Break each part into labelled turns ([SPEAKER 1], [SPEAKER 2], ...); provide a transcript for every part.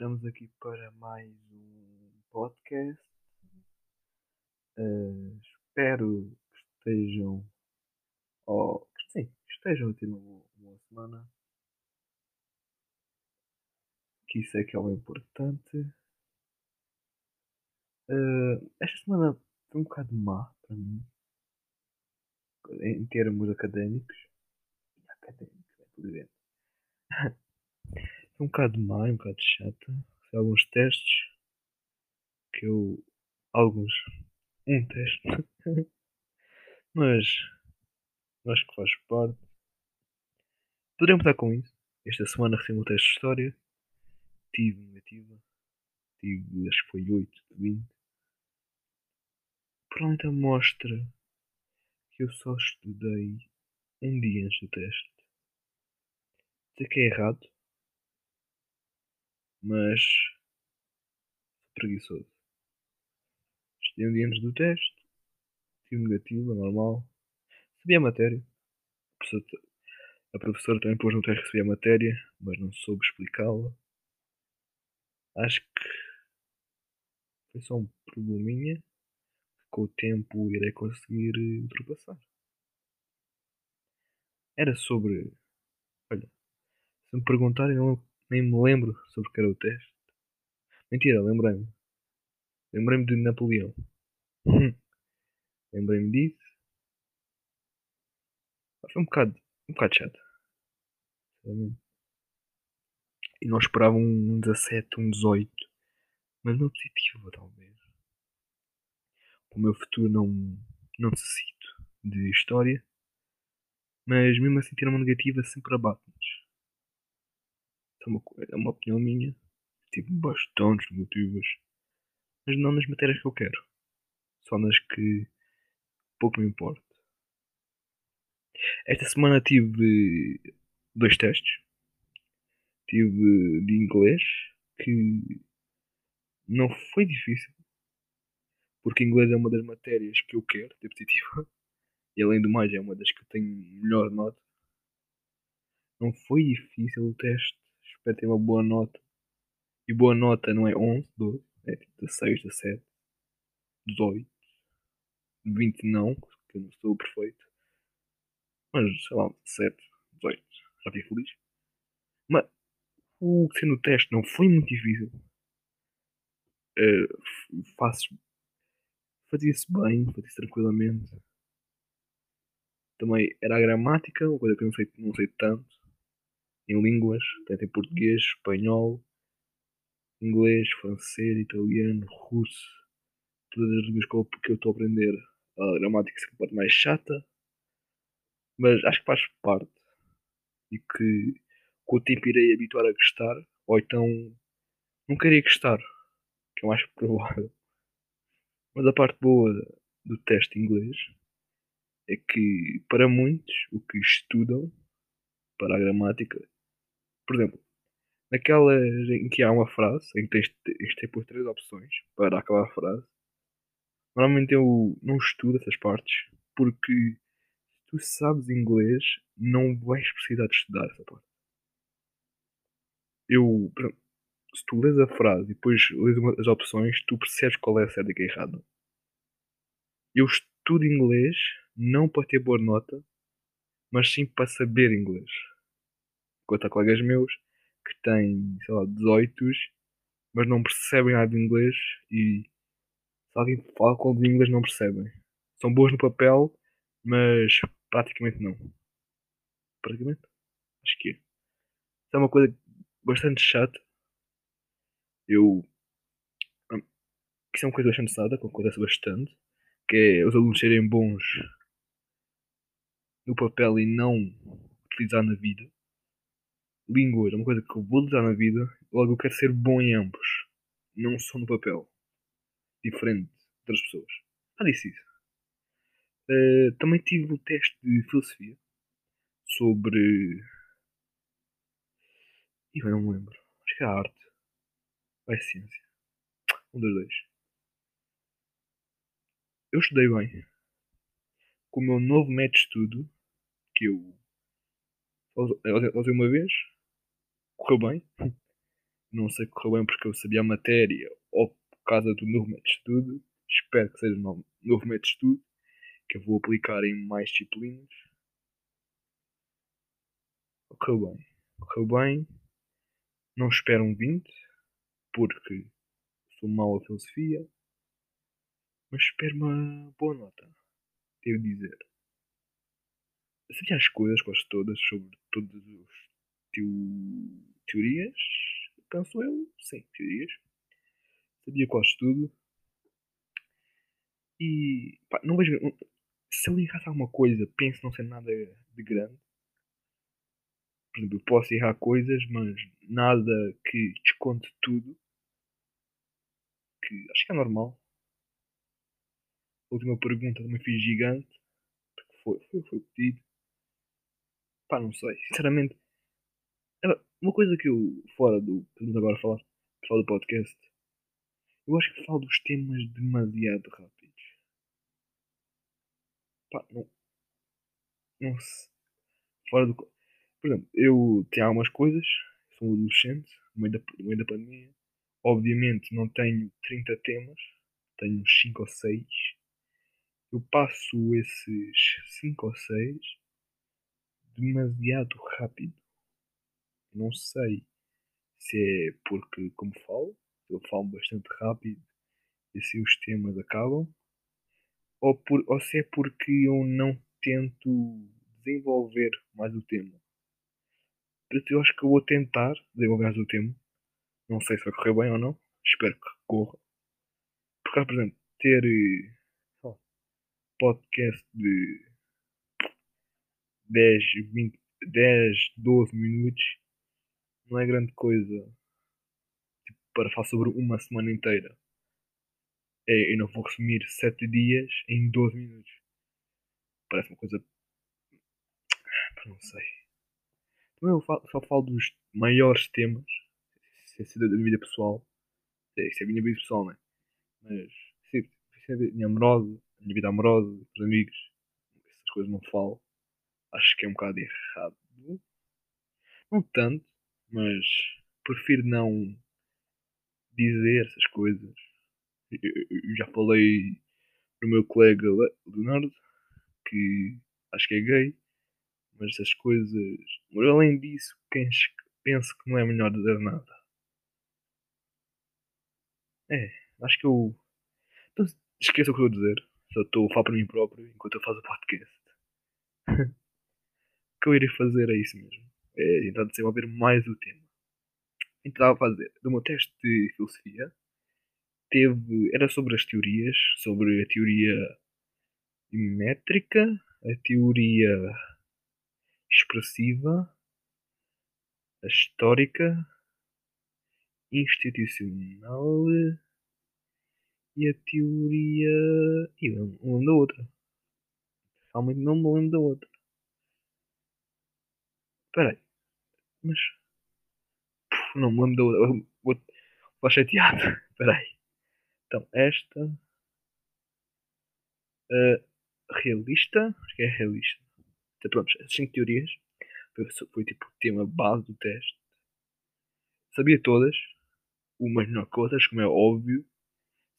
[SPEAKER 1] Estamos aqui para mais um podcast. Uh, espero que estejam, oh, sim, que estejam a ter uma boa, semana. Que isso é que é o importante. Uh, esta semana foi um bocado má para mim, em termos académicos. Académicos, é tudo bem. um bocado má, um bocado chata. Alguns testes que eu. Alguns. Um teste. Mas acho que faz parte. Poderemos estar com isso. Esta semana recebi um teste de história. Tive negativa. Tive, acho que foi 8 de 20. Provavelmente a mostra que eu só estudei um dia antes do teste. Sei que é errado, mas preguiçoso. Estudei dia antes do teste, tive negativo, normal. Sabia a matéria. A professora também pôs no teste que sabia a matéria, mas não soube explicá-la. Acho que foi só um probleminha que com o tempo irei conseguir ultrapassar. Era sobre. Olha, se me perguntarem, eu nem me lembro sobre o que era o teste. Mentira, lembrei-me. Lembrei-me de Napoleão. lembrei-me disso. Foi um bocado, um bocado chato. E não esperava um 17, um 18. Mas uma positiva, talvez. O meu futuro não, não necessito de história. Mas mesmo assim ter uma negativa sempre abate-nos é uma, é uma opinião minha. Tive bastantes motivos. Mas não nas matérias que eu quero. Só nas que pouco me importa. Esta semana tive dois testes. Tive de inglês que não foi difícil. Porque inglês é uma das matérias que eu quero ter positiva. E além do mais é uma das que eu tenho melhor nota. Não foi difícil o teste espero ter uma boa nota. E boa nota não é 11, 12, é 16, 17, 18, 20 não, porque eu não sou perfeito. Mas sei lá, 17, 18, já fiquei feliz. Mas o que sendo o teste não foi muito difícil. Uh, fazia-se bem, fazia-se tranquilamente. Também era a gramática, uma coisa que eu não sei, não sei tanto em línguas, tanto em português, espanhol, inglês, francês, italiano, russo, todas as línguas que eu estou a aprender. A gramática é sempre parte mais chata, mas acho que faz parte e que com o tempo irei habituar a gostar, ou então não queria gostar, que é mais provável. Mas a parte boa do teste inglês é que para muitos o que estudam para a gramática por exemplo, naquelas em que há uma frase, em que tens, tens ter por três opções para acabar a frase, normalmente eu não estudo essas partes porque se tu sabes inglês, não vais precisar de estudar essa parte. Eu, se tu lês a frase e depois lês as opções, tu percebes qual é a certa e que é errada. Eu estudo inglês não para ter boa nota, mas sim para saber inglês quanto a colegas meus que têm, sei lá, 18 mas não percebem nada de inglês e se alguém fala com em inglês não percebem. São boas no papel, mas praticamente não. Praticamente? Acho que é. Isso é uma coisa bastante chata. Eu. Hum, isso é uma coisa bastante chata, que acontece bastante. Que é os alunos serem bons no papel e não utilizar na vida línguas é uma coisa que eu vou usar na vida, logo eu quero ser bom em ambos. Não só no papel. Diferente outras pessoas. Ah, disse isso. Uh, também tive o teste de filosofia sobre. Ih, eu não me lembro. Acho que é a arte. Ou é ciência. Um dos dois. Eu estudei bem. Com o meu novo método de estudo, que eu usei uma vez, correu bem. Não sei que correu bem porque eu sabia a matéria ou por causa do novo método de estudo. Espero que seja um novo, método de estudo que eu vou aplicar em mais disciplinas. Correu bem. Correu bem. Não espero um 20 porque sou mau a filosofia. Mas espero uma boa nota. Devo dizer. Sabia as coisas quase todas sobre todas as teo... teorias? Penso eu, sim, teorias. Sabia quase tudo. E pá, não vejo. Se eu errasse alguma coisa, penso não ser nada de grande. Por exemplo, eu posso errar coisas, mas nada que desconte tudo. Que acho que é normal. A última pergunta também fiz gigante. Porque foi, foi, foi pedido. Pá, não sei. Sinceramente. Uma coisa que eu, fora do. Podemos agora falar. Fora do podcast. Eu acho que falo dos temas demasiado rápidos. Pá, não. Não sei. Fora do. Por exemplo, eu tenho algumas coisas. Sou adolescente. No meio da, no meio da pandemia. Obviamente não tenho 30 temas. Tenho uns 5 ou 6 eu passo esses 5 ou 6 demasiado rápido. Não sei se é porque, como falo, eu falo bastante rápido e assim os temas acabam, ou, por, ou se é porque eu não tento desenvolver mais o tema. Eu acho que eu vou tentar desenvolver mais o tema. Não sei se vai correr bem ou não. Espero que corra. Porque, por exemplo, ter podcast de 10, 20, 10, 12 minutos não é grande coisa tipo, para falar sobre uma semana inteira. É, eu não vou resumir 7 dias em 12 minutos. Parece uma coisa. Não sei. Também eu falo, só falo dos maiores temas. Isso é da vida pessoal. Isso é a minha vida pessoal, não é? Mas. Isso é a minha amorosa minha vida amorosa, os amigos, essas coisas não falo. Acho que é um bocado errado. Não tanto, mas prefiro não dizer essas coisas. Eu, já falei no meu colega Leonardo, que acho que é gay, mas essas coisas. Mas além disso, penso que não é melhor dizer nada. É, acho que eu. Então, esqueça o que eu vou dizer. Só estou a falar para mim próprio enquanto eu faço o podcast. o que eu irei fazer é isso mesmo. É tentar desenvolver mais o tema. Então estava a fazer do meu teste de filosofia. Teve, era sobre as teorias, sobre a teoria métrica, a teoria expressiva, a histórica, institucional e a teoria. E não da outra. Realmente não me lembro da outra. Espera aí. Mas. Não me lembro da outra. Vou, vou chateado. Espera aí. Então, esta. Uh, realista. Acho que é realista. Então, pronto, as 5 teorias. Foi, foi tipo o tema base do teste. Sabia todas. Umas melhor que outras, como é óbvio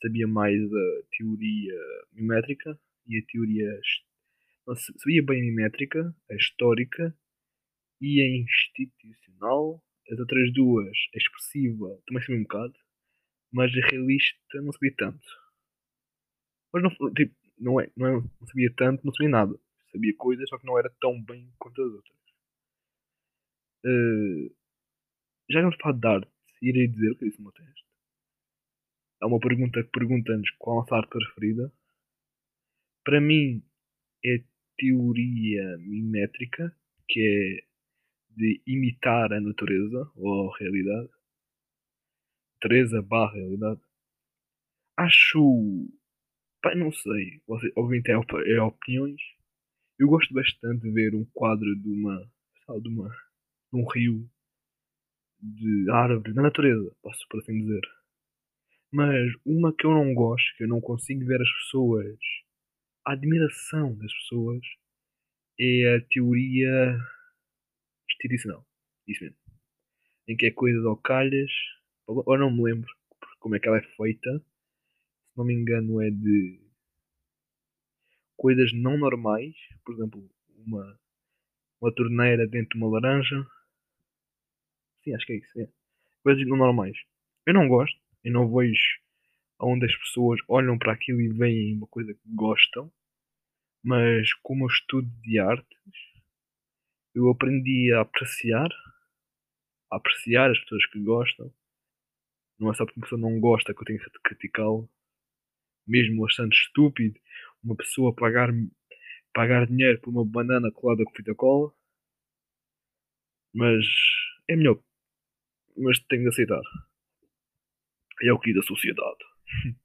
[SPEAKER 1] sabia mais a teoria mimétrica e a teoria. Não, sabia bem a mimétrica, a histórica e a institucional. As outras duas, a expressiva, também sabia um bocado, mas a realista não sabia tanto. Mas não, tipo, não, é, não, é, não sabia tanto, não sabia nada. Sabia coisas, só que não era tão bem quanto as outras. Uh, já vamos falar de arte, irei dizer o que disse no meu teste há uma pergunta que pergunta-nos qual a nossa arte preferida. Para mim é teoria mimétrica, que é de imitar a natureza ou a realidade. Natureza barra realidade. Acho. Pai, não sei. Obviamente é, é opiniões. Eu gosto bastante de ver um quadro de uma. De uma. de um rio. De árvores, da natureza, posso por assim dizer mas uma que eu não gosto, que eu não consigo ver as pessoas, a admiração das pessoas, é a teoria institucional. Isso mesmo. em que é coisas ao calhas, ou não me lembro como é que ela é feita. Se não me engano, é de coisas não normais, por exemplo, uma, uma torneira dentro de uma laranja. Sim, acho que é isso. É. Coisas não normais. Eu não gosto, eu não vejo onde as pessoas olham para aquilo e veem uma coisa que gostam, mas como eu estudo de artes, eu aprendi a apreciar, a apreciar as pessoas que gostam. Não é só porque uma pessoa não gosta que eu tenho que criticá-lo, mesmo achando estúpido uma pessoa pagar, pagar dinheiro por uma banana colada com fita cola, mas é melhor, mas tenho de aceitar. É o que da sociedade.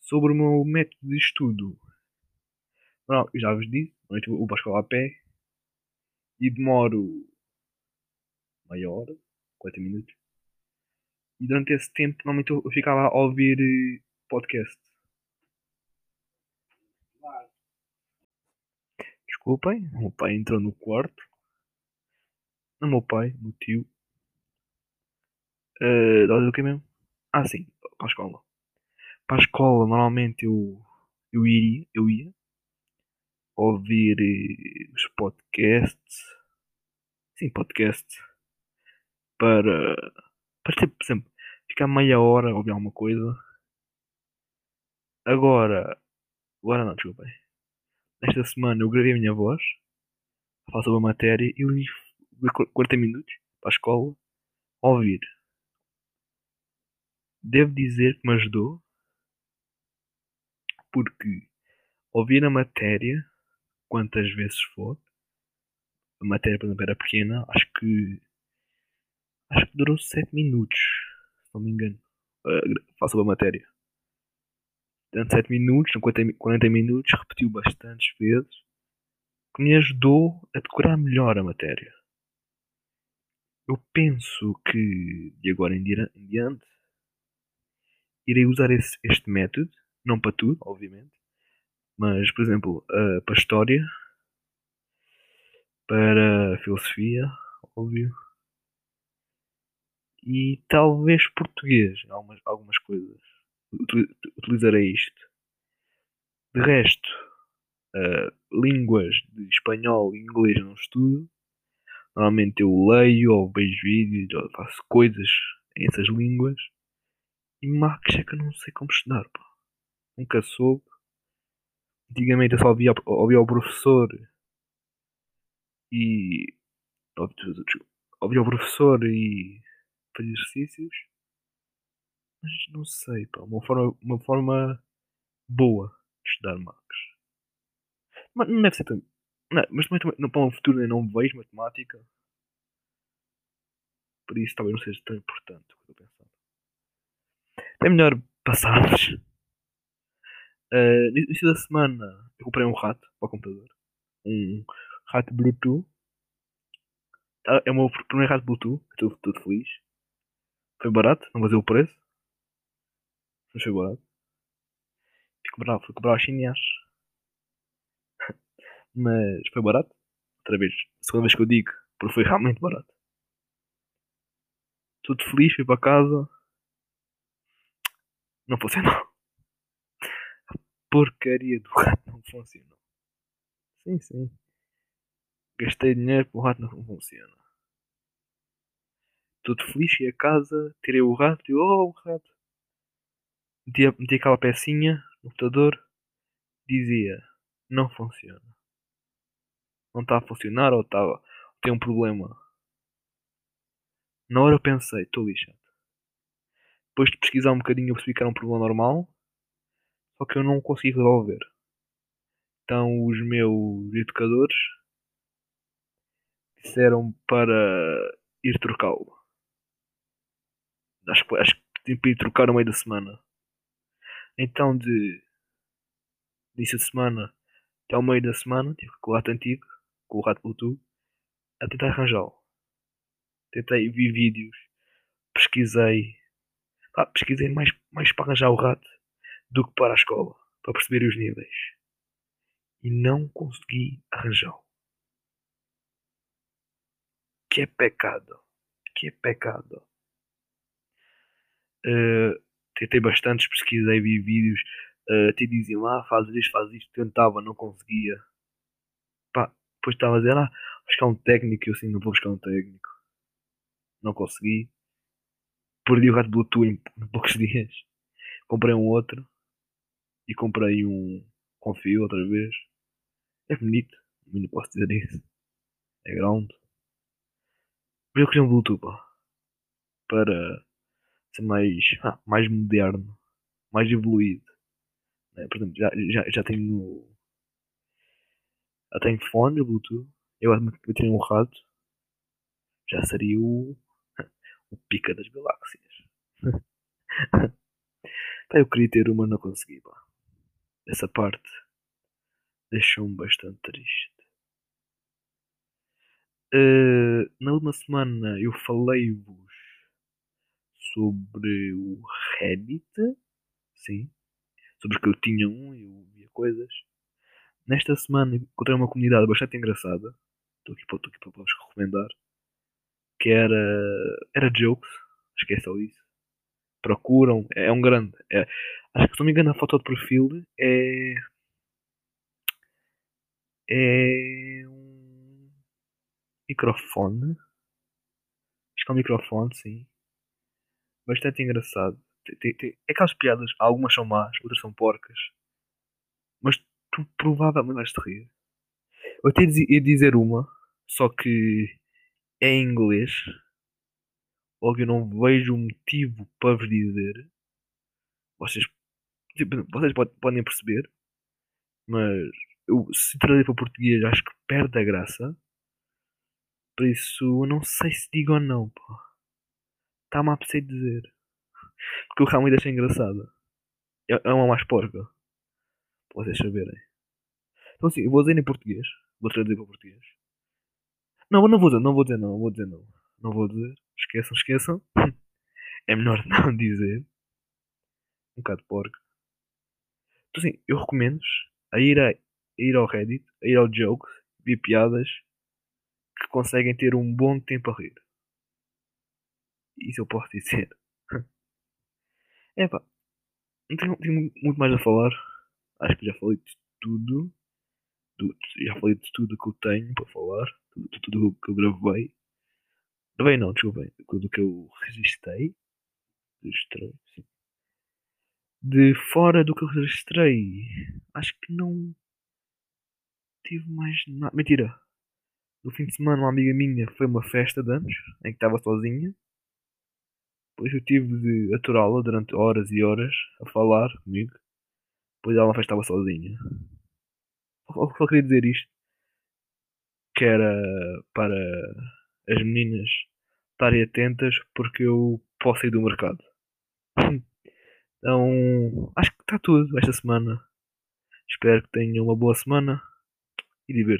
[SPEAKER 1] Sobre o meu método de estudo. Não, já vos disse, eu vou para a escola a pé e demoro meia hora, 40 minutos. E durante esse tempo, normalmente eu ficava a ouvir eh, podcast. Desculpem, o meu pai entrou no quarto. Não, meu pai, meu tio. Uh, o que mesmo? Ah, sim, para a escola para a escola normalmente eu, eu iria, eu ia ouvir eh, os podcasts. Sim, podcasts. Para, para ter, por exemplo, ficar meia hora a ouvir alguma coisa. Agora, agora não, desculpa. Esta semana eu gravei a minha voz, falar sobre a matéria e ia 40 minutos para a escola a ouvir. Devo dizer que me ajudou porque ouvir a matéria quantas vezes for, a matéria, por exemplo, era pequena, acho que acho que durou 7 minutos, se não me engano. Faço a matéria. Durante 7 minutos, 40 minutos, repetiu bastantes vezes, que me ajudou a decorar melhor a matéria. Eu penso que de agora em diante irei usar esse, este método não para tudo, obviamente. Mas, por exemplo, uh, para História, para Filosofia, óbvio. E talvez Português, algumas, algumas coisas. Utilizarei isto. De resto, uh, línguas de espanhol e inglês não estudo. Normalmente eu leio ou vejo vídeos ou faço coisas essas línguas. E Marcos é que eu não sei como estudar, nunca soube. Antigamente eu só ouvia, ouvia o professor e. Ouvia o professor e fazia exercícios. Mas não sei, pá, uma forma, uma forma boa de estudar Marcos. Mas não deve ser tão. Não, mas também, não, para o futuro eu não vejo matemática. Por isso talvez não seja tão importante o que eu pensando. É melhor passarmos Uh, no início da semana eu comprei um rato para o computador. Um rato Bluetooth. Tá, é o meu primeiro rato Bluetooth. Estou todo feliz. Foi barato, não vou o preço. Mas foi barato. Fico bravo, fui comprar aos chineses. Mas foi barato. Outra vez, segunda vez que eu digo, porque foi realmente barato. Tudo feliz, fui para casa. Não funcionou porcaria do rato não funcionou. Sim, sim. Gastei dinheiro para o rato não funciona. Todo feliz, cheguei a casa, tirei o rato e oh, o rato. Meti, meti aquela pecinha no computador, dizia não funciona. Não está a funcionar ou estava tem um problema. Na hora eu pensei, estou lixado. Depois de pesquisar um bocadinho eu percebi que era um problema normal só que eu não consigo resolver. Então os meus educadores disseram para ir trocá-lo. Acho, acho que tinha para ir trocar no meio da semana. Então de início de semana até ao meio da semana tive com o rato antigo, com o rato Bluetooth, a tentar arranjá-lo. Tentei, vi vídeos, pesquisei. Ah, pesquisei mais, mais para arranjar o rato do que para a escola, para perceber os níveis. E não consegui arranjá-lo. Que pecado. que pecado. Uh, tentei bastantes, pesquisei, vi vídeos, uh, te diziam, ah, faz isto, faz isto, tentava, não conseguia. Pá, depois estava a dizer, ah, buscar um técnico, eu assim, não vou buscar um técnico. Não consegui. Perdi o rato Bluetooth em, em poucos dias. Comprei um outro. E comprei um confio outra vez. É bonito, não posso dizer isso. É grande. Mas eu queria um Bluetooth. Para ser mais, ah, mais moderno, mais evoluído. É, por exemplo, já, já, já tenho. Já tenho fone Bluetooth. Eu tenho um rato. Já seria o. O pica das galáxias. eu queria ter uma, não consegui, pá. Essa parte deixou-me bastante triste. Uh, na última semana eu falei-vos sobre o Reddit, sim, sobre que eu tinha um e eu via coisas. Nesta semana encontrei uma comunidade bastante engraçada, estou aqui, aqui para vos recomendar, que era, era Jokes, que é só isso. Procuram, é, é um grande. É, acho que se não me engano a foto de perfil é. É microfone. Acho que é um microfone, sim bastante engraçado. Tem, tem, é aquelas piadas, algumas são más, outras são porcas. Mas tu provavelmente vais te rir. Eu até ia dizer uma, só que é em inglês. Logo eu não vejo motivo para vos dizer. Vocês, tipo, vocês podem perceber. Mas eu, se traduzir para português acho que perde a graça. Por isso eu não sei se digo ou não. Pô está-me a dizer. Porque o realmente achei engraçado. É, uma mais porca. Para vocês saberem. Então assim, eu vou dizer em português. Vou traduzir para português. Não, não vou dizer, não vou dizer não, vou dizer não. Não vou dizer. Esqueçam, esqueçam. É melhor não dizer. Um bocado porco. Então assim, eu recomendo a ir, a, a ir ao Reddit, a ir ao Jokes, ver piadas que conseguem ter um bom tempo a rir. Isso eu posso dizer. É pá, não tenho, tenho, muito mais a falar. Acho que já falei de tudo. já falei de tudo que eu tenho para falar. Tudo, tudo que eu gravei. Gravei não, desculpem. Tudo que eu registrei. Registrei, sim. De fora do que eu registrei, acho que não tive mais nada. Mentira. No fim de semana, uma amiga minha foi uma festa de anos em que estava sozinha. Depois eu tive de aturá-la durante horas e horas a falar comigo. Depois ela não estava sozinha. Só, só queria dizer isto. Que era para as meninas estarem atentas porque eu posso ir do mercado. Então, acho que está tudo esta semana. Espero que tenham uma boa semana e divirtam.